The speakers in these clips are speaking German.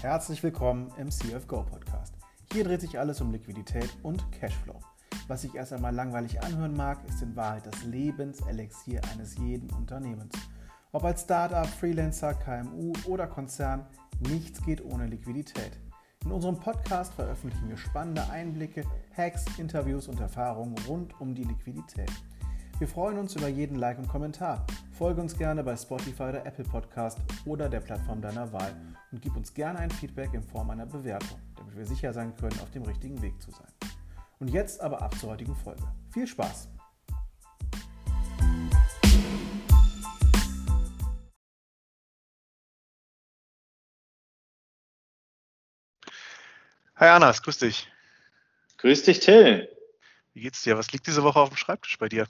Herzlich willkommen im CFGO Podcast. Hier dreht sich alles um Liquidität und Cashflow. Was sich erst einmal langweilig anhören mag, ist in Wahrheit das Lebenselixier eines jeden Unternehmens. Ob als Startup, Freelancer, KMU oder Konzern, nichts geht ohne Liquidität. In unserem Podcast veröffentlichen wir spannende Einblicke, Hacks, Interviews und Erfahrungen rund um die Liquidität. Wir freuen uns über jeden Like und Kommentar. Folge uns gerne bei Spotify oder Apple Podcast oder der Plattform deiner Wahl und gib uns gerne ein Feedback in Form einer Bewertung, damit wir sicher sein können, auf dem richtigen Weg zu sein. Und jetzt aber ab zur heutigen Folge. Viel Spaß! Hi Anas, grüß dich. Grüß dich, Till. Wie geht's dir? Was liegt diese Woche auf dem Schreibtisch bei dir?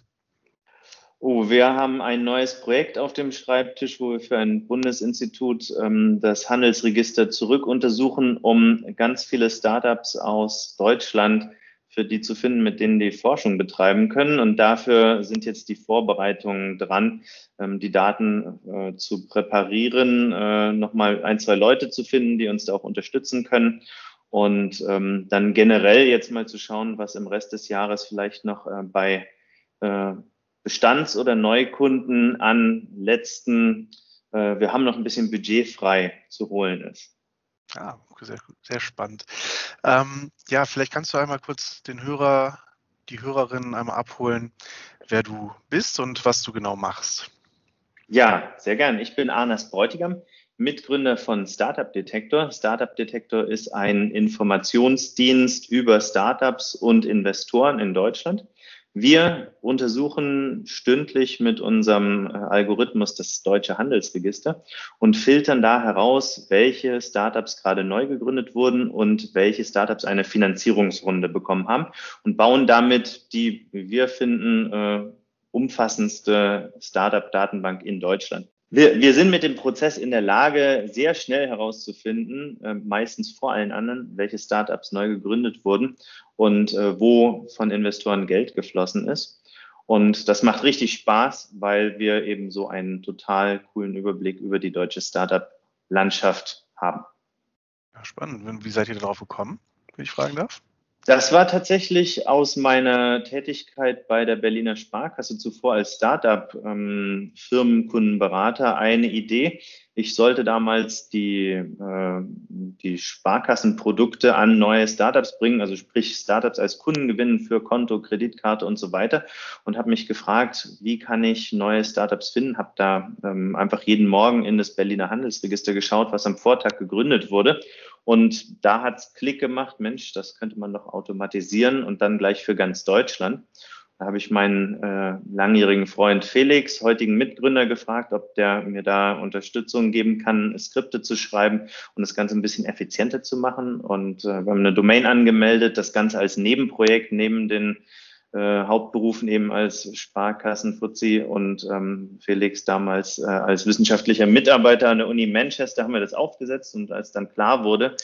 Oh, wir haben ein neues Projekt auf dem Schreibtisch, wo wir für ein Bundesinstitut ähm, das Handelsregister zurück untersuchen, um ganz viele Startups aus Deutschland für die zu finden, mit denen die Forschung betreiben können. Und dafür sind jetzt die Vorbereitungen dran, ähm, die Daten äh, zu präparieren, äh, nochmal ein, zwei Leute zu finden, die uns da auch unterstützen können. Und ähm, dann generell jetzt mal zu schauen, was im Rest des Jahres vielleicht noch äh, bei äh, Bestands- oder Neukunden an letzten, äh, wir haben noch ein bisschen Budget frei zu holen ist. Ja, sehr, sehr spannend. Ähm, ja, vielleicht kannst du einmal kurz den Hörer, die Hörerinnen einmal abholen, wer du bist und was du genau machst. Ja, sehr gern. Ich bin Arnas Bräutigam, Mitgründer von Startup Detector. Startup Detector ist ein Informationsdienst über Startups und Investoren in Deutschland. Wir untersuchen stündlich mit unserem äh, Algorithmus das deutsche Handelsregister und filtern da heraus, welche Startups gerade neu gegründet wurden und welche Startups eine Finanzierungsrunde bekommen haben und bauen damit die, wie wir finden, äh, umfassendste Startup-Datenbank in Deutschland. Wir, wir sind mit dem Prozess in der Lage, sehr schnell herauszufinden, äh, meistens vor allen anderen, welche Startups neu gegründet wurden und äh, wo von Investoren Geld geflossen ist. Und das macht richtig Spaß, weil wir eben so einen total coolen Überblick über die deutsche Startup-Landschaft haben. Ja, spannend. Wie seid ihr darauf gekommen, wenn ich fragen darf? Das war tatsächlich aus meiner Tätigkeit bei der Berliner Sparkasse zuvor als Startup-Firmenkundenberater ähm, eine Idee. Ich sollte damals die, äh, die Sparkassenprodukte an neue Startups bringen, also sprich Startups als Kunden gewinnen für Konto, Kreditkarte und so weiter und habe mich gefragt, wie kann ich neue Startups finden? Habe da ähm, einfach jeden Morgen in das Berliner Handelsregister geschaut, was am Vortag gegründet wurde und da hat's Klick gemacht, Mensch, das könnte man doch automatisieren und dann gleich für ganz Deutschland. Da habe ich meinen äh, langjährigen Freund Felix, heutigen Mitgründer, gefragt, ob der mir da Unterstützung geben kann, Skripte zu schreiben und das Ganze ein bisschen effizienter zu machen. Und äh, wir haben eine Domain angemeldet, das Ganze als Nebenprojekt neben den äh, Hauptberufen eben als Sparkassenfuzzi und ähm, Felix damals äh, als wissenschaftlicher Mitarbeiter an der Uni Manchester haben wir das aufgesetzt und als dann klar wurde,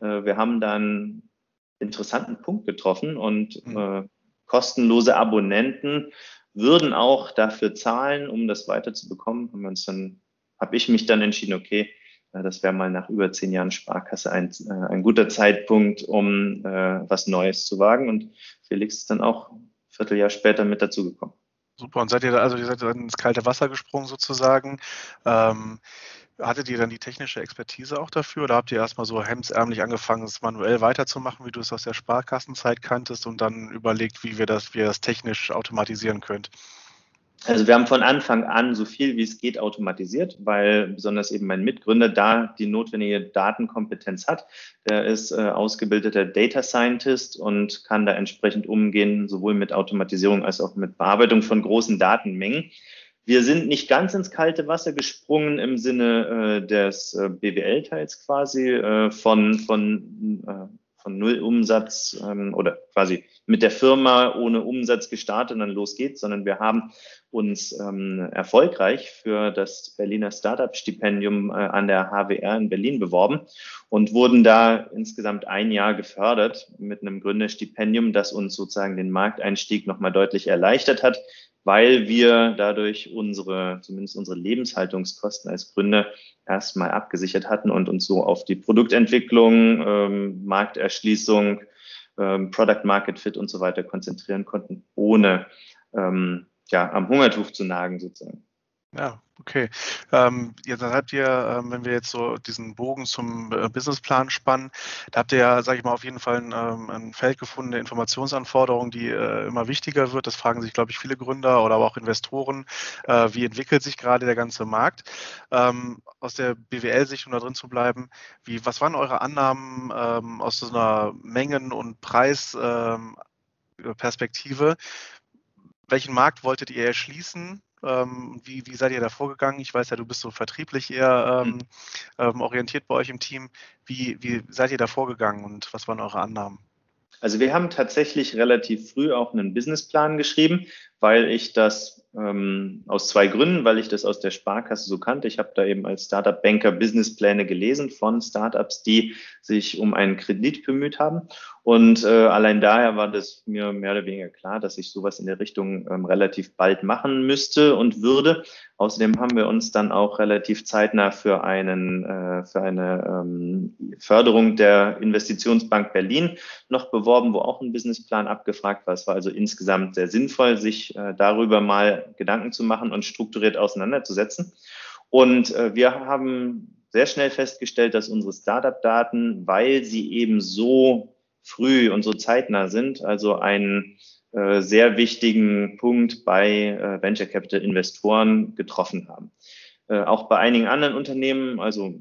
äh, wir haben da einen interessanten Punkt getroffen und mhm. äh, kostenlose Abonnenten würden auch dafür zahlen, um das weiterzubekommen. Haben wir uns dann, habe ich mich dann entschieden, okay, äh, das wäre mal nach über zehn Jahren Sparkasse ein, äh, ein guter Zeitpunkt, um äh, was Neues zu wagen. Und Felix ist dann auch Vierteljahr später mit dazugekommen. Super, und seid ihr da, also ihr seid dann ins kalte Wasser gesprungen sozusagen. Ähm, hattet ihr dann die technische Expertise auch dafür oder habt ihr erstmal so hemsärmlich angefangen, es manuell weiterzumachen, wie du es aus der Sparkassenzeit kanntest und dann überlegt, wie wir das, wie ihr das technisch automatisieren könnt? Also wir haben von Anfang an so viel wie es geht automatisiert, weil besonders eben mein Mitgründer da die notwendige Datenkompetenz hat. Der ist äh, ausgebildeter Data Scientist und kann da entsprechend umgehen, sowohl mit Automatisierung als auch mit Bearbeitung von großen Datenmengen. Wir sind nicht ganz ins kalte Wasser gesprungen im Sinne äh, des äh, BWL-Teils quasi äh, von, von äh, von Null Umsatz ähm, oder quasi mit der Firma ohne Umsatz gestartet und dann los geht's, sondern wir haben uns ähm, erfolgreich für das Berliner Startup-Stipendium äh, an der HWR in Berlin beworben und wurden da insgesamt ein Jahr gefördert mit einem Gründerstipendium, das uns sozusagen den Markteinstieg nochmal deutlich erleichtert hat. Weil wir dadurch unsere, zumindest unsere Lebenshaltungskosten als Gründer erstmal abgesichert hatten und uns so auf die Produktentwicklung, ähm, Markterschließung, ähm, Product Market Fit und so weiter konzentrieren konnten, ohne ähm, ja, am Hungertuch zu nagen sozusagen. Ja, okay. Ähm, jetzt habt ihr, ähm, wenn wir jetzt so diesen Bogen zum äh, Businessplan spannen, da habt ihr ja, sage ich mal, auf jeden Fall ein, ähm, ein Feld gefunden der Informationsanforderungen, die äh, immer wichtiger wird. Das fragen sich, glaube ich, viele Gründer oder aber auch Investoren. Äh, wie entwickelt sich gerade der ganze Markt? Ähm, aus der BWL-Sicht, um da drin zu bleiben, wie, was waren eure Annahmen ähm, aus so einer Mengen- und Preisperspektive? welchen Markt wolltet ihr erschließen? Ähm, wie, wie seid ihr da vorgegangen? Ich weiß ja, du bist so vertrieblich eher ähm, mhm. ähm, orientiert bei euch im Team. Wie, wie seid ihr da vorgegangen und was waren eure Annahmen? Also wir haben tatsächlich relativ früh auch einen Businessplan geschrieben, weil ich das ähm, aus zwei Gründen, weil ich das aus der Sparkasse so kannte. Ich habe da eben als Startup-Banker Businesspläne gelesen von Startups, die sich um einen Kredit bemüht haben. Und äh, allein daher war das mir mehr oder weniger klar, dass ich sowas in der Richtung ähm, relativ bald machen müsste und würde. Außerdem haben wir uns dann auch relativ zeitnah für einen äh, für eine ähm, Förderung der Investitionsbank Berlin noch beworben, wo auch ein Businessplan abgefragt war. Es war also insgesamt sehr sinnvoll, sich äh, darüber mal Gedanken zu machen und strukturiert auseinanderzusetzen. Und äh, wir haben sehr schnell festgestellt, dass unsere Startup-Daten, weil sie eben so früh und so zeitnah sind, also einen äh, sehr wichtigen Punkt bei äh, Venture Capital Investoren getroffen haben. Äh, auch bei einigen anderen Unternehmen, also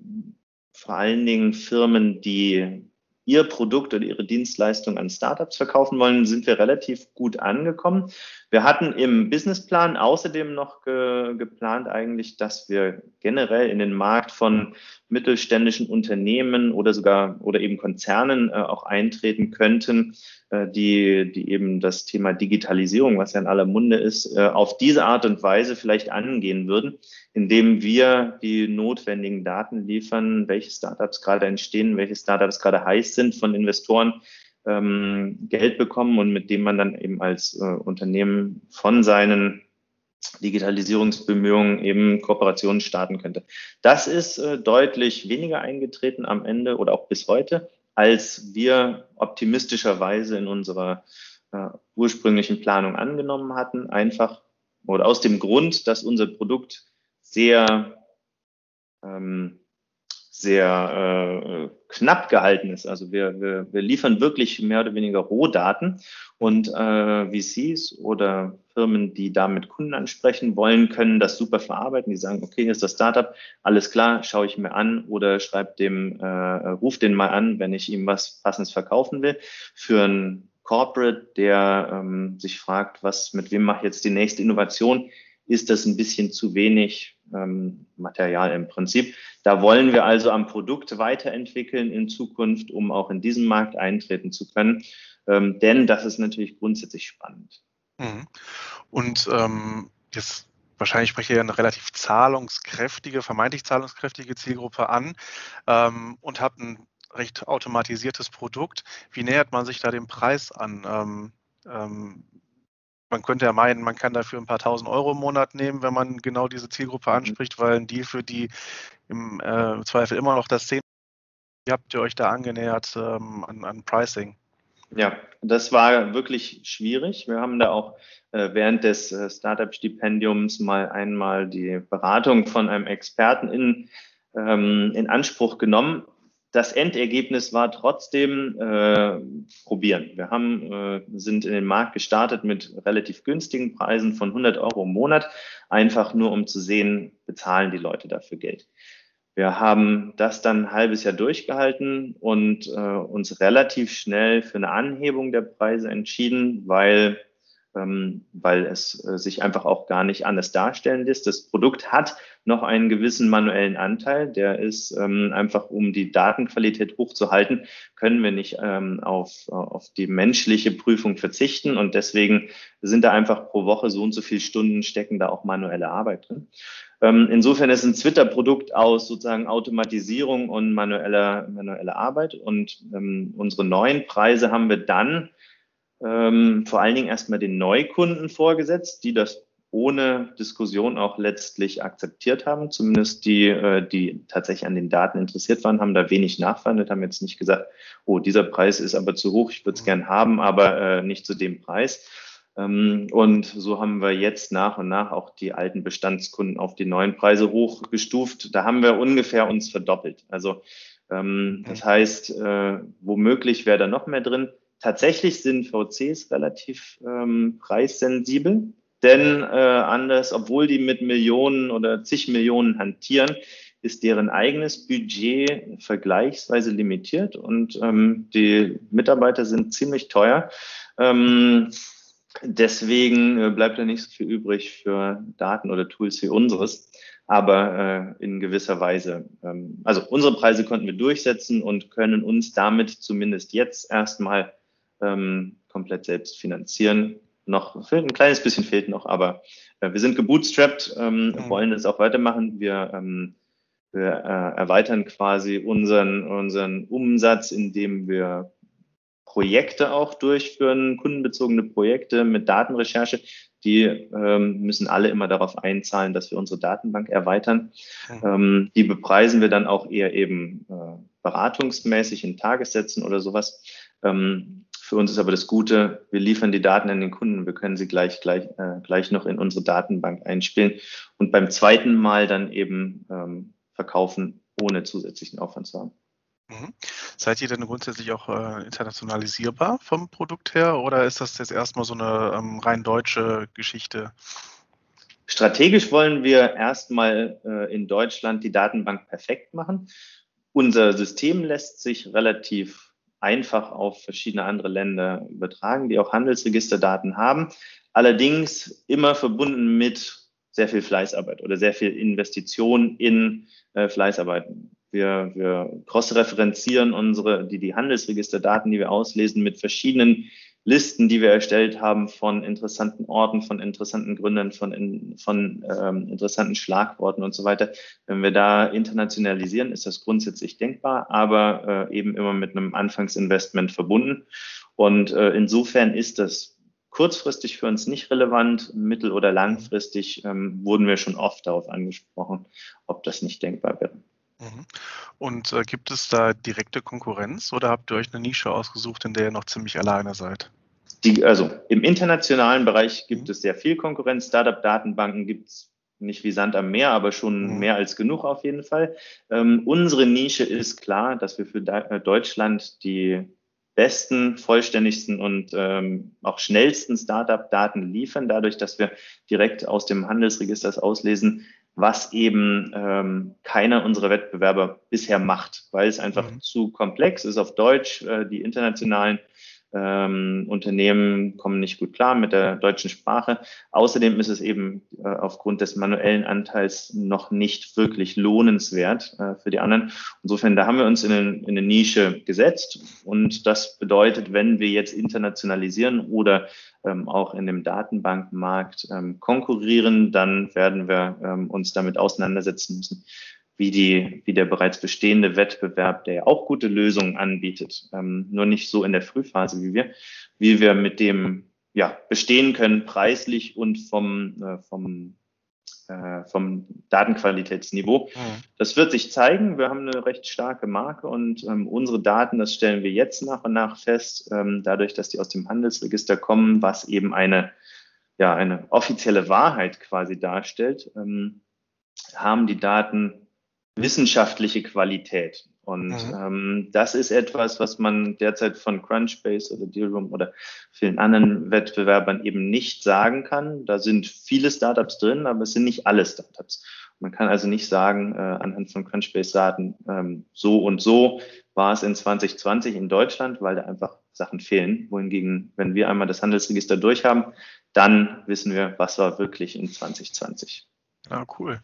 vor allen Dingen Firmen, die ihr Produkt oder ihre Dienstleistung an Startups verkaufen wollen, sind wir relativ gut angekommen. Wir hatten im Businessplan außerdem noch ge geplant eigentlich, dass wir generell in den Markt von mittelständischen Unternehmen oder sogar oder eben Konzernen äh, auch eintreten könnten, äh, die, die eben das Thema Digitalisierung, was ja in aller Munde ist, äh, auf diese Art und Weise vielleicht angehen würden, indem wir die notwendigen Daten liefern, welche Startups gerade entstehen, welche Startups gerade heiß sind von Investoren, ähm, Geld bekommen und mit dem man dann eben als äh, Unternehmen von seinen Digitalisierungsbemühungen eben Kooperationen starten könnte. Das ist äh, deutlich weniger eingetreten am Ende oder auch bis heute als wir optimistischerweise in unserer äh, ursprünglichen Planung angenommen hatten. Einfach oder aus dem Grund, dass unser Produkt sehr, ähm, sehr äh, knapp gehalten ist. Also wir, wir, wir liefern wirklich mehr oder weniger Rohdaten und äh, VCs oder Firmen, die damit Kunden ansprechen wollen, können das super verarbeiten. Die sagen, okay, hier ist das Startup, alles klar, schaue ich mir an oder schreib dem, äh, ruf den mal an, wenn ich ihm was Passendes verkaufen will. Für ein Corporate, der ähm, sich fragt, was, mit wem mache ich jetzt die nächste Innovation, ist das ein bisschen zu wenig ähm, Material im Prinzip. Da wollen wir also am Produkt weiterentwickeln in Zukunft, um auch in diesen Markt eintreten zu können. Ähm, denn das ist natürlich grundsätzlich spannend. Mhm. Und ähm, jetzt wahrscheinlich spreche ich ja eine relativ zahlungskräftige, vermeintlich zahlungskräftige Zielgruppe an ähm, und habe ein recht automatisiertes Produkt. Wie nähert man sich da dem Preis an? Ähm, ähm, man könnte ja meinen, man kann dafür ein paar tausend Euro im Monat nehmen, wenn man genau diese Zielgruppe mhm. anspricht, weil ein Deal für die im äh, Zweifel immer noch das 10. Wie habt ihr euch da angenähert ähm, an, an Pricing? Ja, das war wirklich schwierig. Wir haben da auch äh, während des äh, Startup-Stipendiums mal einmal die Beratung von einem Experten in, ähm, in Anspruch genommen. Das Endergebnis war trotzdem äh, probieren. Wir haben, äh, sind in den Markt gestartet mit relativ günstigen Preisen von 100 Euro im Monat, einfach nur um zu sehen, bezahlen die Leute dafür Geld. Wir haben das dann ein halbes Jahr durchgehalten und äh, uns relativ schnell für eine Anhebung der Preise entschieden, weil, ähm, weil es äh, sich einfach auch gar nicht anders darstellen lässt. Das Produkt hat noch einen gewissen manuellen Anteil, der ist ähm, einfach, um die Datenqualität hochzuhalten, können wir nicht ähm, auf, auf die menschliche Prüfung verzichten und deswegen sind da einfach pro Woche so und so viele Stunden stecken da auch manuelle Arbeit drin. Insofern ist ein Twitter-Produkt aus sozusagen Automatisierung und manueller, manueller Arbeit. Und unsere neuen Preise haben wir dann ähm, vor allen Dingen erstmal den Neukunden vorgesetzt, die das ohne Diskussion auch letztlich akzeptiert haben. Zumindest die, äh, die tatsächlich an den Daten interessiert waren, haben da wenig nachverhandelt, haben jetzt nicht gesagt, oh, dieser Preis ist aber zu hoch, ich würde es gern haben, aber äh, nicht zu dem Preis. Ähm, und so haben wir jetzt nach und nach auch die alten Bestandskunden auf die neuen Preise hochgestuft. Da haben wir ungefähr uns verdoppelt. Also ähm, das heißt, äh, womöglich wäre da noch mehr drin. Tatsächlich sind VCs relativ ähm, preissensibel. Denn äh, anders, obwohl die mit Millionen oder zig Millionen hantieren, ist deren eigenes Budget vergleichsweise limitiert und ähm, die Mitarbeiter sind ziemlich teuer. Ähm, deswegen äh, bleibt da nicht so viel übrig für Daten oder Tools wie unseres, aber äh, in gewisser Weise. Ähm, also unsere Preise konnten wir durchsetzen und können uns damit zumindest jetzt erstmal ähm, komplett selbst finanzieren noch, ein kleines bisschen fehlt noch, aber äh, wir sind gebootstrapped, ähm, mhm. wollen das auch weitermachen. Wir, ähm, wir äh, erweitern quasi unseren, unseren Umsatz, indem wir Projekte auch durchführen, kundenbezogene Projekte mit Datenrecherche. Die ähm, müssen alle immer darauf einzahlen, dass wir unsere Datenbank erweitern. Mhm. Ähm, die bepreisen wir dann auch eher eben äh, beratungsmäßig in Tagessätzen oder sowas. Ähm, für uns ist aber das Gute, wir liefern die Daten an den Kunden, wir können sie gleich, gleich, äh, gleich noch in unsere Datenbank einspielen und beim zweiten Mal dann eben ähm, verkaufen, ohne zusätzlichen Aufwand zu haben. Mhm. Seid ihr denn grundsätzlich auch äh, internationalisierbar vom Produkt her oder ist das jetzt erstmal so eine ähm, rein deutsche Geschichte? Strategisch wollen wir erstmal äh, in Deutschland die Datenbank perfekt machen. Unser System lässt sich relativ einfach auf verschiedene andere Länder übertragen, die auch Handelsregisterdaten haben. Allerdings immer verbunden mit sehr viel Fleißarbeit oder sehr viel Investition in äh, Fleißarbeit. Wir, wir cross-referenzieren unsere, die, die Handelsregisterdaten, die wir auslesen, mit verschiedenen Listen, die wir erstellt haben von interessanten Orten, von interessanten Gründern, von, in, von ähm, interessanten Schlagworten und so weiter. Wenn wir da internationalisieren, ist das grundsätzlich denkbar, aber äh, eben immer mit einem Anfangsinvestment verbunden. Und äh, insofern ist das kurzfristig für uns nicht relevant, mittel- oder langfristig ähm, wurden wir schon oft darauf angesprochen, ob das nicht denkbar wäre. Mhm. Und äh, gibt es da direkte Konkurrenz oder habt ihr euch eine Nische ausgesucht, in der ihr noch ziemlich alleine seid? Die, also im internationalen Bereich gibt mhm. es sehr viel Konkurrenz. Startup-Datenbanken gibt es nicht wie Sand am Meer, aber schon mhm. mehr als genug auf jeden Fall. Ähm, unsere Nische ist klar, dass wir für äh, Deutschland die besten, vollständigsten und ähm, auch schnellsten Startup-Daten liefern, dadurch, dass wir direkt aus dem Handelsregister auslesen, was eben ähm, keiner unserer Wettbewerber bisher macht, weil es einfach mhm. zu komplex ist auf Deutsch. Äh, die internationalen ähm, Unternehmen kommen nicht gut klar mit der deutschen Sprache. Außerdem ist es eben äh, aufgrund des manuellen Anteils noch nicht wirklich lohnenswert äh, für die anderen. Insofern, da haben wir uns in eine, in eine Nische gesetzt. Und das bedeutet, wenn wir jetzt internationalisieren oder ähm, auch in dem Datenbankmarkt ähm, konkurrieren, dann werden wir ähm, uns damit auseinandersetzen müssen, wie, die, wie der bereits bestehende Wettbewerb, der ja auch gute Lösungen anbietet, ähm, nur nicht so in der Frühphase wie wir, wie wir mit dem ja, bestehen können, preislich und vom, äh, vom, äh, vom Datenqualitätsniveau. Mhm. Das wird sich zeigen. Wir haben eine recht starke Marke und ähm, unsere Daten, das stellen wir jetzt nach und nach fest, ähm, dadurch, dass die aus dem Handelsregister kommen, was eben eine, ja, eine offizielle Wahrheit quasi darstellt, ähm, haben die Daten wissenschaftliche Qualität. Und mhm. ähm, das ist etwas, was man derzeit von Crunchbase oder Dealroom oder vielen anderen Wettbewerbern eben nicht sagen kann. Da sind viele Startups drin, aber es sind nicht alle Startups. Man kann also nicht sagen, äh, anhand von Crunchbase-Daten, ähm, so und so war es in 2020 in Deutschland, weil da einfach Sachen fehlen. Wohingegen, wenn wir einmal das Handelsregister durchhaben, dann wissen wir, was war wirklich in 2020. Ja, cool.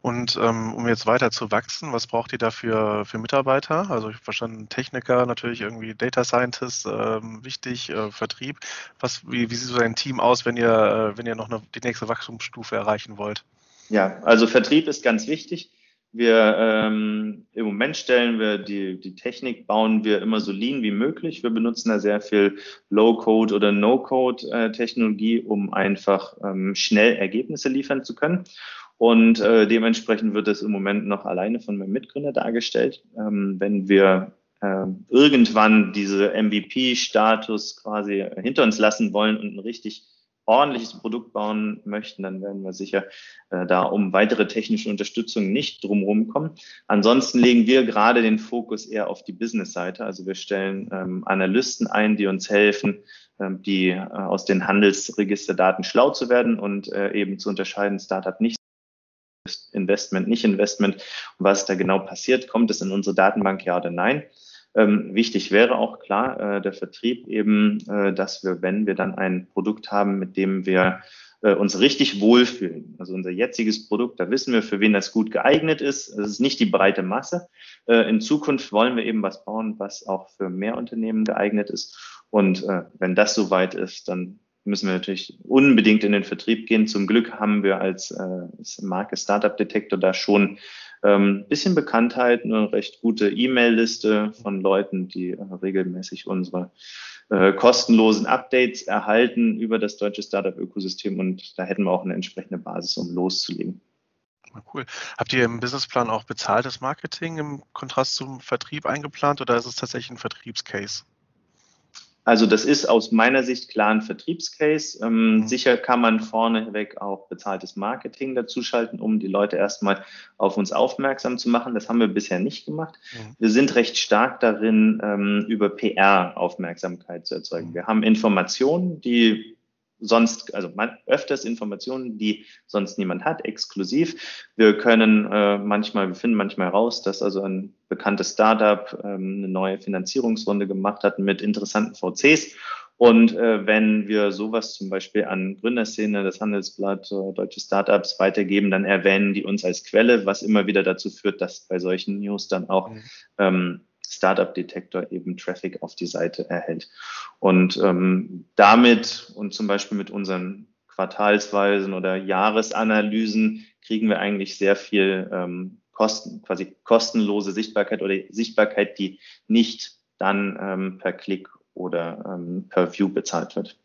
Und ähm, um jetzt weiter zu wachsen, was braucht ihr da für, Mitarbeiter? Also ich verstanden, Techniker, natürlich irgendwie Data Scientist, ähm, wichtig, äh, Vertrieb. Was, wie, wie sieht so dein Team aus, wenn ihr, äh, wenn ihr noch eine, die nächste Wachstumsstufe erreichen wollt? Ja, also Vertrieb ist ganz wichtig. Wir ähm, im Moment stellen wir die, die Technik, bauen wir immer so lean wie möglich. Wir benutzen da sehr viel Low-Code oder No-Code-Technologie, um einfach ähm, schnell Ergebnisse liefern zu können. Und äh, dementsprechend wird es im Moment noch alleine von meinem Mitgründer dargestellt. Ähm, wenn wir äh, irgendwann diese MVP-Status quasi hinter uns lassen wollen und ein richtig ordentliches Produkt bauen möchten, dann werden wir sicher äh, da um weitere technische Unterstützung nicht drumherum kommen. Ansonsten legen wir gerade den Fokus eher auf die Business-Seite. Also wir stellen ähm, Analysten ein, die uns helfen, ähm, die äh, aus den Handelsregisterdaten schlau zu werden und äh, eben zu unterscheiden, Startup nicht Investment, nicht Investment was da genau passiert. Kommt es in unsere Datenbank, ja oder nein? Ähm, wichtig wäre auch klar äh, der Vertrieb eben, äh, dass wir, wenn wir dann ein Produkt haben, mit dem wir äh, uns richtig wohlfühlen. Also unser jetziges Produkt, da wissen wir, für wen das gut geeignet ist. Es ist nicht die breite Masse. Äh, in Zukunft wollen wir eben was bauen, was auch für mehr Unternehmen geeignet ist. Und äh, wenn das soweit ist, dann müssen wir natürlich unbedingt in den Vertrieb gehen. Zum Glück haben wir als, äh, Marke Startup Detector da schon ähm, bisschen Bekanntheit, eine recht gute E-Mail-Liste von Leuten, die äh, regelmäßig unsere äh, kostenlosen Updates erhalten über das deutsche Startup-Ökosystem und da hätten wir auch eine entsprechende Basis, um loszulegen. Cool. Habt ihr im Businessplan auch bezahltes Marketing im Kontrast zum Vertrieb eingeplant oder ist es tatsächlich ein Vertriebscase? Also das ist aus meiner Sicht klar ein Vertriebscase. Ähm, mhm. Sicher kann man vorneweg auch bezahltes Marketing dazuschalten, um die Leute erstmal auf uns aufmerksam zu machen. Das haben wir bisher nicht gemacht. Mhm. Wir sind recht stark darin, ähm, über PR Aufmerksamkeit zu erzeugen. Mhm. Wir haben Informationen, die sonst, also man, öfters Informationen, die sonst niemand hat, exklusiv. Wir können äh, manchmal, wir finden manchmal raus, dass also ein bekanntes Startup ähm, eine neue Finanzierungsrunde gemacht hat mit interessanten VCs. Und äh, wenn wir sowas zum Beispiel an Gründerszene, das Handelsblatt, äh, deutsche Startups weitergeben, dann erwähnen die uns als Quelle, was immer wieder dazu führt, dass bei solchen News dann auch mhm. ähm, Startup Detektor eben Traffic auf die Seite erhält. Und ähm, damit und zum Beispiel mit unseren Quartalsweisen oder Jahresanalysen kriegen wir eigentlich sehr viel ähm, Kosten, quasi kostenlose Sichtbarkeit oder Sichtbarkeit, die nicht dann ähm, per Klick oder ähm, per View bezahlt wird.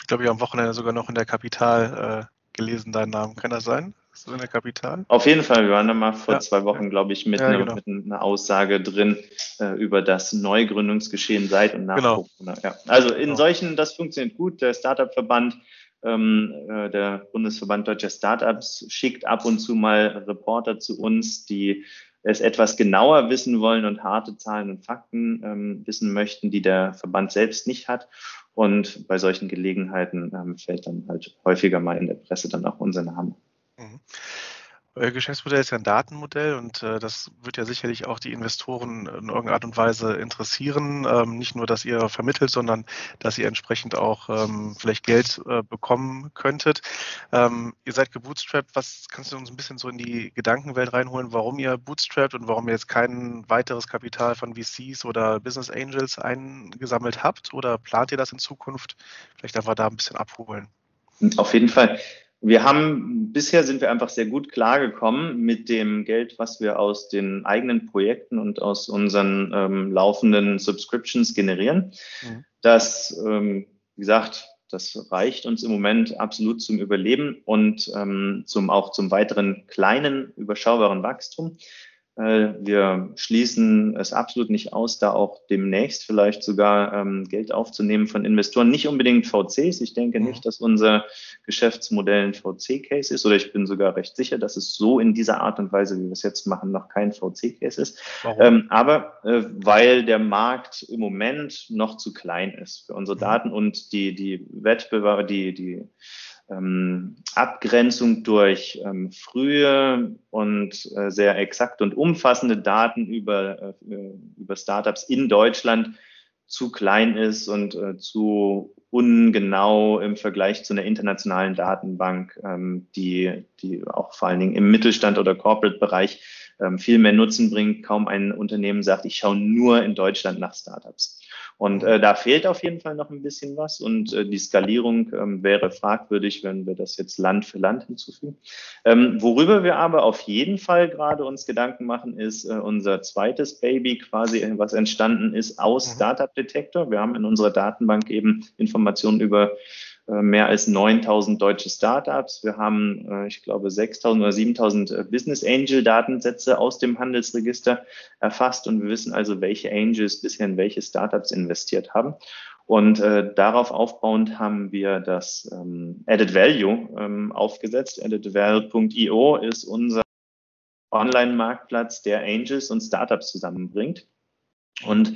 Ich glaube, ich am Wochenende sogar noch in der Kapital äh, gelesen, deinen Namen. Kann das sein? So in der Kapital? Auf jeden Fall. Wir waren da mal vor ja. zwei Wochen, glaube ich, mit, ja, einer, genau. mit einer Aussage drin äh, über das Neugründungsgeschehen seit und nach genau. Corona. Ja. Also in genau. solchen, das funktioniert gut. Der Startup-Verband, ähm, äh, der Bundesverband Deutscher Startups schickt ab und zu mal Reporter zu uns, die es etwas genauer wissen wollen und harte Zahlen und Fakten ähm, wissen möchten, die der Verband selbst nicht hat. Und bei solchen Gelegenheiten ähm, fällt dann halt häufiger mal in der Presse dann auch unser Name. Euer Geschäftsmodell ist ja ein Datenmodell und äh, das wird ja sicherlich auch die Investoren in irgendeiner Art und Weise interessieren. Ähm, nicht nur, dass ihr vermittelt, sondern dass ihr entsprechend auch ähm, vielleicht Geld äh, bekommen könntet. Ähm, ihr seid gebootstrapped. Was kannst du uns ein bisschen so in die Gedankenwelt reinholen, warum ihr bootstrapped und warum ihr jetzt kein weiteres Kapital von VCs oder Business Angels eingesammelt habt? Oder plant ihr das in Zukunft? Vielleicht einfach da ein bisschen abholen. Auf jeden Fall. Wir haben, bisher sind wir einfach sehr gut klargekommen mit dem Geld, was wir aus den eigenen Projekten und aus unseren ähm, laufenden Subscriptions generieren. Mhm. Das, ähm, wie gesagt, das reicht uns im Moment absolut zum Überleben und ähm, zum, auch zum weiteren kleinen, überschaubaren Wachstum. Äh, wir schließen es absolut nicht aus, da auch demnächst vielleicht sogar ähm, Geld aufzunehmen von Investoren. Nicht unbedingt VCs. Ich denke nicht, dass unser Geschäftsmodell ein VC-Case ist oder ich bin sogar recht sicher, dass es so in dieser Art und Weise, wie wir es jetzt machen, noch kein VC-Case ist. Ähm, aber äh, weil der Markt im Moment noch zu klein ist für unsere mhm. Daten und die, die Wettbewerber, die, die ähm, Abgrenzung durch ähm, frühe und äh, sehr exakt und umfassende Daten über, äh, über Startups in Deutschland zu klein ist und äh, zu ungenau im Vergleich zu einer internationalen Datenbank, ähm, die, die auch vor allen Dingen im Mittelstand oder Corporate-Bereich ähm, viel mehr Nutzen bringt. Kaum ein Unternehmen sagt, ich schaue nur in Deutschland nach Startups. Und äh, da fehlt auf jeden Fall noch ein bisschen was und äh, die Skalierung ähm, wäre fragwürdig, wenn wir das jetzt Land für Land hinzufügen. Ähm, worüber wir aber auf jeden Fall gerade uns Gedanken machen, ist äh, unser zweites Baby quasi, was entstanden ist aus mhm. Startup Detector. Wir haben in unserer Datenbank eben Informationen über äh, mehr als 9000 deutsche Startups. Wir haben, äh, ich glaube, 6000 oder 7000 äh, Business Angel Datensätze aus dem Handelsregister erfasst und wir wissen also, welche Angels bisher in welche Startups investiert haben. Und äh, darauf aufbauend haben wir das ähm, Added Value ähm, aufgesetzt. AddedVal.io ist unser Online-Marktplatz, der Angels und Startups zusammenbringt. Und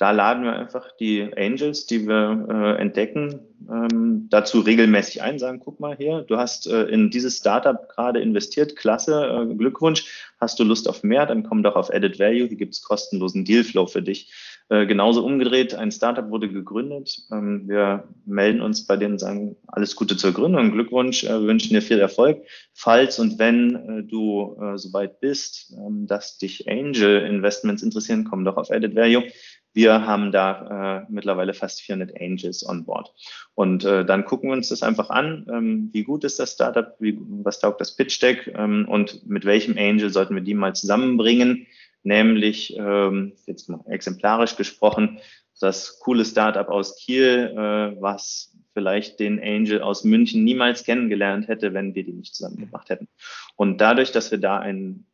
da laden wir einfach die Angels, die wir äh, entdecken, ähm, dazu regelmäßig ein, sagen, guck mal hier, du hast äh, in dieses Startup gerade investiert, klasse, äh, Glückwunsch, hast du Lust auf mehr, dann komm doch auf Added Value, hier gibt's kostenlosen Dealflow für dich. Äh, genauso umgedreht, ein Startup wurde gegründet, ähm, wir melden uns bei denen, sagen, alles Gute zur Gründung, Glückwunsch, äh, wünschen dir viel Erfolg. Falls und wenn äh, du äh, soweit bist, ähm, dass dich Angel Investments interessieren, komm doch auf Added Value. Wir haben da äh, mittlerweile fast 400 Angels on board. Und dann gucken wir uns das einfach an. Ähm, wie gut ist das Startup? Wie, was taugt das Pitch Deck? Ähm, und mit welchem Angel sollten wir die mal zusammenbringen? Nämlich, ähm, jetzt mal exemplarisch gesprochen, das coole Startup aus Kiel, äh, was vielleicht den Angel aus München niemals kennengelernt hätte, wenn wir die nicht zusammen gemacht hätten. Und dadurch, dass wir da einen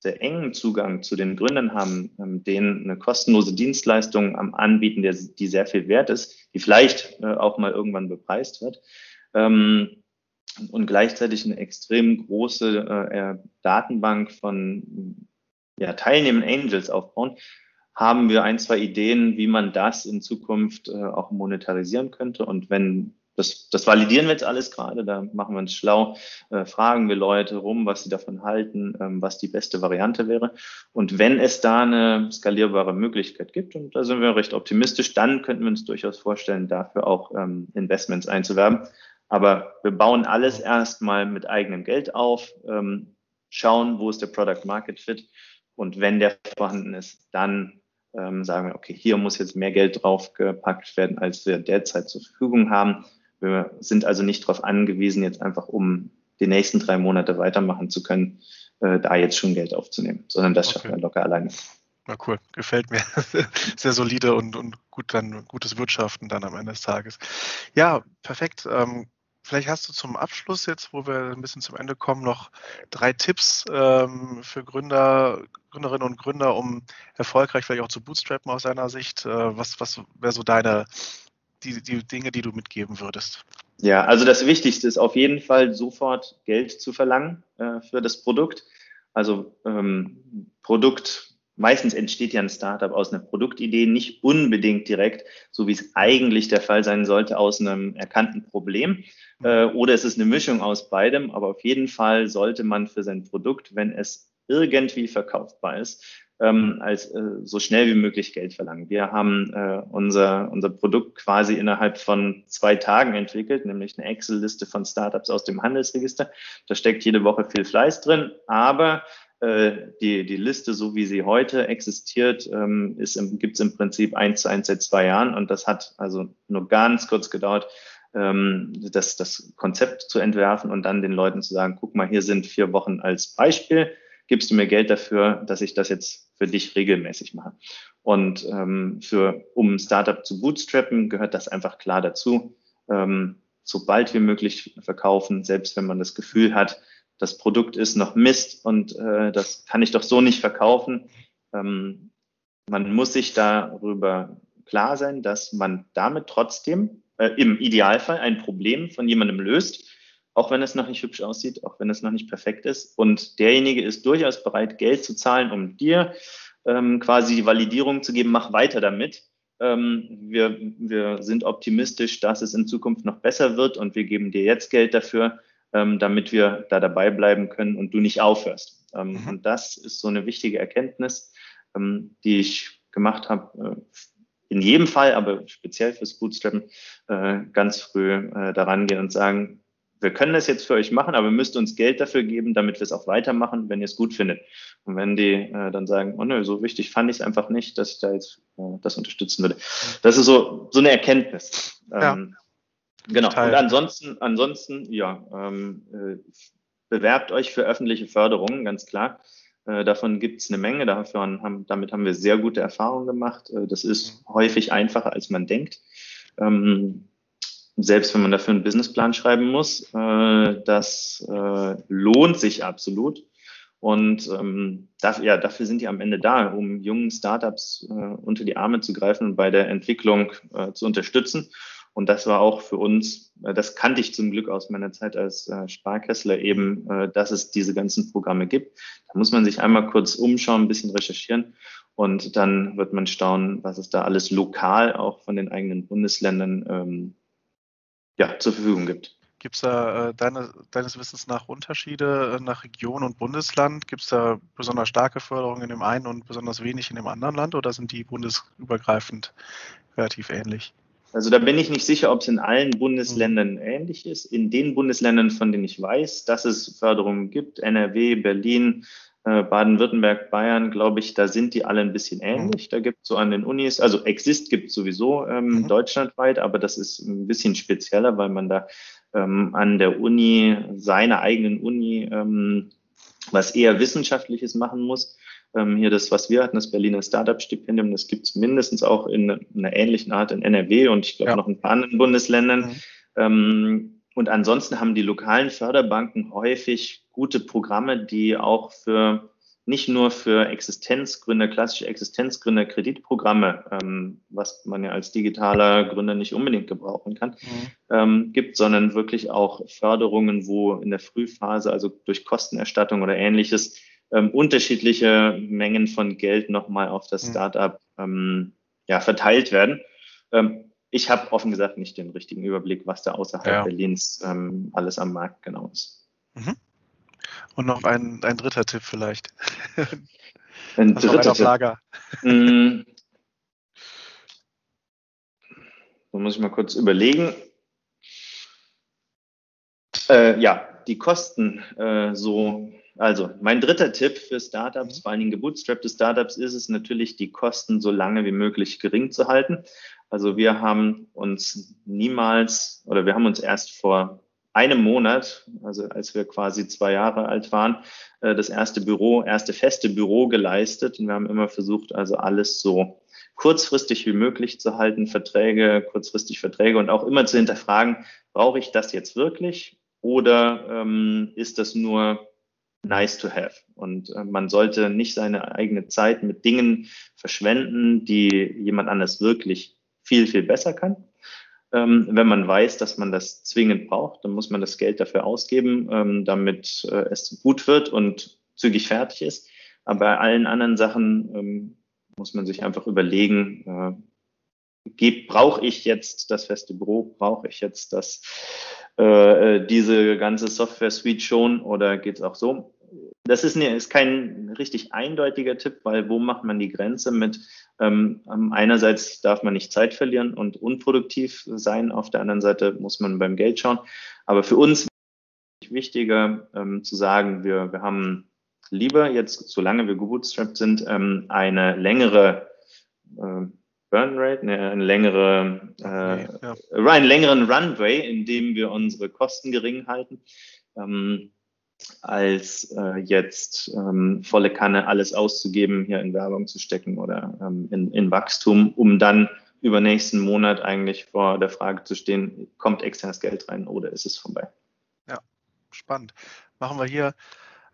sehr engen Zugang zu den Gründern haben, ähm, denen eine kostenlose Dienstleistung am Anbieten, der, die sehr viel wert ist, die vielleicht äh, auch mal irgendwann bepreist wird. Ähm, und gleichzeitig eine extrem große äh, Datenbank von ja, teilnehmenden Angels aufbauen, haben wir ein, zwei Ideen, wie man das in Zukunft äh, auch monetarisieren könnte. Und wenn das, das validieren wir jetzt alles gerade, da machen wir uns schlau, äh, fragen wir Leute rum, was sie davon halten, ähm, was die beste Variante wäre. Und wenn es da eine skalierbare Möglichkeit gibt, und da sind wir recht optimistisch, dann könnten wir uns durchaus vorstellen, dafür auch ähm, Investments einzuwerben. Aber wir bauen alles erstmal mit eigenem Geld auf, ähm, schauen, wo ist der Product Market Fit und wenn der vorhanden ist, dann ähm, sagen wir, okay, hier muss jetzt mehr Geld draufgepackt werden, als wir derzeit zur Verfügung haben wir sind also nicht darauf angewiesen, jetzt einfach um die nächsten drei Monate weitermachen zu können, äh, da jetzt schon Geld aufzunehmen, sondern das okay. schaffen wir locker alleine. Na cool, gefällt mir. Sehr solide und, und gut dann gutes Wirtschaften dann am Ende des Tages. Ja, perfekt. Ähm, vielleicht hast du zum Abschluss jetzt, wo wir ein bisschen zum Ende kommen, noch drei Tipps ähm, für Gründer, Gründerinnen und Gründer, um erfolgreich vielleicht auch zu bootstrappen aus deiner Sicht. Äh, was was wäre so deine die, die Dinge, die du mitgeben würdest? Ja, also das Wichtigste ist auf jeden Fall sofort Geld zu verlangen äh, für das Produkt. Also ähm, Produkt, meistens entsteht ja ein Startup aus einer Produktidee, nicht unbedingt direkt, so wie es eigentlich der Fall sein sollte, aus einem erkannten Problem. Äh, oder es ist eine Mischung aus beidem, aber auf jeden Fall sollte man für sein Produkt, wenn es irgendwie verkaufbar ist, ähm, als äh, so schnell wie möglich Geld verlangen. Wir haben äh, unser, unser Produkt quasi innerhalb von zwei Tagen entwickelt, nämlich eine Excel-Liste von Startups aus dem Handelsregister. Da steckt jede Woche viel Fleiß drin, aber die, die Liste, so wie sie heute existiert, ähm, gibt es im Prinzip eins zu eins seit zwei Jahren und das hat also nur ganz kurz gedauert, ähm, das, das Konzept zu entwerfen und dann den Leuten zu sagen, guck mal, hier sind vier Wochen als Beispiel gibst du mir Geld dafür, dass ich das jetzt für dich regelmäßig mache. Und ähm, für, um ein Startup zu bootstrappen, gehört das einfach klar dazu. Ähm, so wie möglich verkaufen, selbst wenn man das Gefühl hat, das Produkt ist noch Mist und äh, das kann ich doch so nicht verkaufen. Ähm, man muss sich darüber klar sein, dass man damit trotzdem äh, im Idealfall ein Problem von jemandem löst, auch wenn es noch nicht hübsch aussieht, auch wenn es noch nicht perfekt ist. Und derjenige ist durchaus bereit, Geld zu zahlen, um dir ähm, quasi die Validierung zu geben, mach weiter damit. Ähm, wir, wir sind optimistisch, dass es in Zukunft noch besser wird und wir geben dir jetzt Geld dafür, ähm, damit wir da dabei bleiben können und du nicht aufhörst. Ähm, mhm. Und das ist so eine wichtige Erkenntnis, ähm, die ich gemacht habe. Äh, in jedem Fall, aber speziell fürs Bootstrappen, äh, ganz früh äh, daran gehen und sagen, wir können das jetzt für euch machen, aber ihr müsst uns Geld dafür geben, damit wir es auch weitermachen, wenn ihr es gut findet. Und wenn die äh, dann sagen, oh nö, so wichtig fand ich es einfach nicht, dass ich da jetzt äh, das unterstützen würde. Das ist so, so eine Erkenntnis. Ja. Genau. Und ansonsten, ansonsten, ja, ähm, äh, bewerbt euch für öffentliche Förderungen, ganz klar. Äh, davon gibt es eine Menge. Dafür haben, damit haben wir sehr gute Erfahrungen gemacht. Äh, das ist mhm. häufig einfacher, als man denkt. Ähm, selbst wenn man dafür einen Businessplan schreiben muss, äh, das äh, lohnt sich absolut. Und ähm, dafür, ja, dafür sind die am Ende da, um jungen Startups äh, unter die Arme zu greifen und bei der Entwicklung zu unterstützen. Und das war auch für uns, äh, das kannte ich zum Glück aus meiner Zeit als äh, Sparkessler eben, äh, dass es diese ganzen Programme gibt. Da muss man sich einmal kurz umschauen, ein bisschen recherchieren und dann wird man staunen, was es da alles lokal auch von den eigenen Bundesländern ähm, ja, zur Verfügung gibt. Gibt es da äh, deine, deines Wissens nach Unterschiede nach Region und Bundesland? Gibt es da besonders starke Förderungen in dem einen und besonders wenig in dem anderen Land oder sind die bundesübergreifend relativ ähnlich? Also da bin ich nicht sicher, ob es in allen Bundesländern mhm. ähnlich ist. In den Bundesländern, von denen ich weiß, dass es Förderungen gibt, NRW, Berlin, äh, Baden-Württemberg, Bayern, glaube ich, da sind die alle ein bisschen mhm. ähnlich. Da gibt es so an den Unis, also Exist gibt es sowieso ähm, mhm. deutschlandweit, aber das ist ein bisschen spezieller, weil man da ähm, an der Uni, seiner eigenen Uni, ähm, was eher Wissenschaftliches machen muss. Ähm, hier das, was wir hatten, das Berliner Startup-Stipendium, das gibt es mindestens auch in, in, einer ähnlichen Art in NRW und ich glaube ja. noch in ein paar anderen Bundesländern. Mhm. Ähm, und ansonsten haben die lokalen Förderbanken häufig gute Programme, die auch für nicht nur für Existenzgründer, klassische Existenzgründer Kreditprogramme, ähm, was man ja als digitaler Gründer nicht unbedingt gebrauchen kann, mhm. ähm, gibt, sondern wirklich auch Förderungen, wo in der Frühphase, also durch Kostenerstattung oder ähnliches, ähm, unterschiedliche Mengen von Geld nochmal auf das. Startup ähm, ja, verteilt werden. Ähm, ich habe offen gesagt nicht den richtigen Überblick, was da außerhalb ja. Berlins ähm, alles am Markt genau ist. Mhm. Und noch ein, ein dritter Tipp vielleicht. Ein dritter Tipp. Lager. Mm. Da muss ich mal kurz überlegen. Äh, ja, die Kosten äh, so. Also, mein dritter Tipp für Startups, mhm. vor allen Dingen gebootstrappte Startups, ist es natürlich, die Kosten so lange wie möglich gering zu halten. Also, wir haben uns niemals oder wir haben uns erst vor einem Monat, also als wir quasi zwei Jahre alt waren, äh, das erste Büro, erste feste Büro geleistet. Und wir haben immer versucht, also alles so kurzfristig wie möglich zu halten, Verträge, kurzfristig Verträge und auch immer zu hinterfragen, brauche ich das jetzt wirklich oder ähm, ist das nur nice to have? Und äh, man sollte nicht seine eigene Zeit mit Dingen verschwenden, die jemand anders wirklich viel, viel besser kann. Ähm, wenn man weiß, dass man das zwingend braucht, dann muss man das Geld dafür ausgeben, ähm, damit äh, es gut wird und zügig fertig ist. Aber bei allen anderen Sachen ähm, muss man sich einfach überlegen, äh, brauche ich jetzt das feste Büro, brauche ich jetzt das, äh, äh diese ganze Software-Suite schon oder geht es auch so? Das ist, ist kein richtig eindeutiger Tipp, weil wo macht man die Grenze mit ähm, einerseits darf man nicht Zeit verlieren und unproduktiv sein, auf der anderen Seite muss man beim Geld schauen. Aber für uns wichtiger ähm, zu sagen, wir, wir haben lieber jetzt, solange wir gebootstrapped sind, ähm, eine längere äh, Burn Rate, eine, eine längere, äh, ja. einen längeren Runway, in dem wir unsere Kosten gering halten. Ähm, als äh, jetzt ähm, volle Kanne alles auszugeben, hier in Werbung zu stecken oder ähm, in, in Wachstum, um dann über nächsten Monat eigentlich vor der Frage zu stehen, kommt externes Geld rein oder ist es vorbei? Ja, spannend. Machen wir hier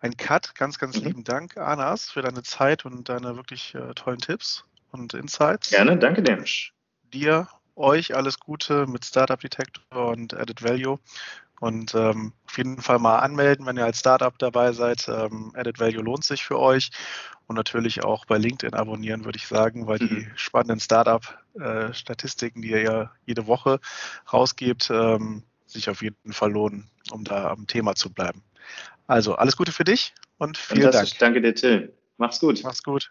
einen Cut. Ganz, ganz mhm. lieben Dank, Anas, für deine Zeit und deine wirklich äh, tollen Tipps und Insights. Gerne, danke dir. Dir, euch alles Gute mit Startup Detector und Added Value und ähm, auf jeden Fall mal anmelden, wenn ihr als Startup dabei seid. Ähm, Added Value lohnt sich für euch. Und natürlich auch bei LinkedIn abonnieren, würde ich sagen, weil mhm. die spannenden Startup-Statistiken, die ihr ja jede Woche rausgebt, ähm, sich auf jeden Fall lohnen, um da am Thema zu bleiben. Also alles Gute für dich und vielen Dank. Danke dir, Till. Mach's gut. Mach's gut.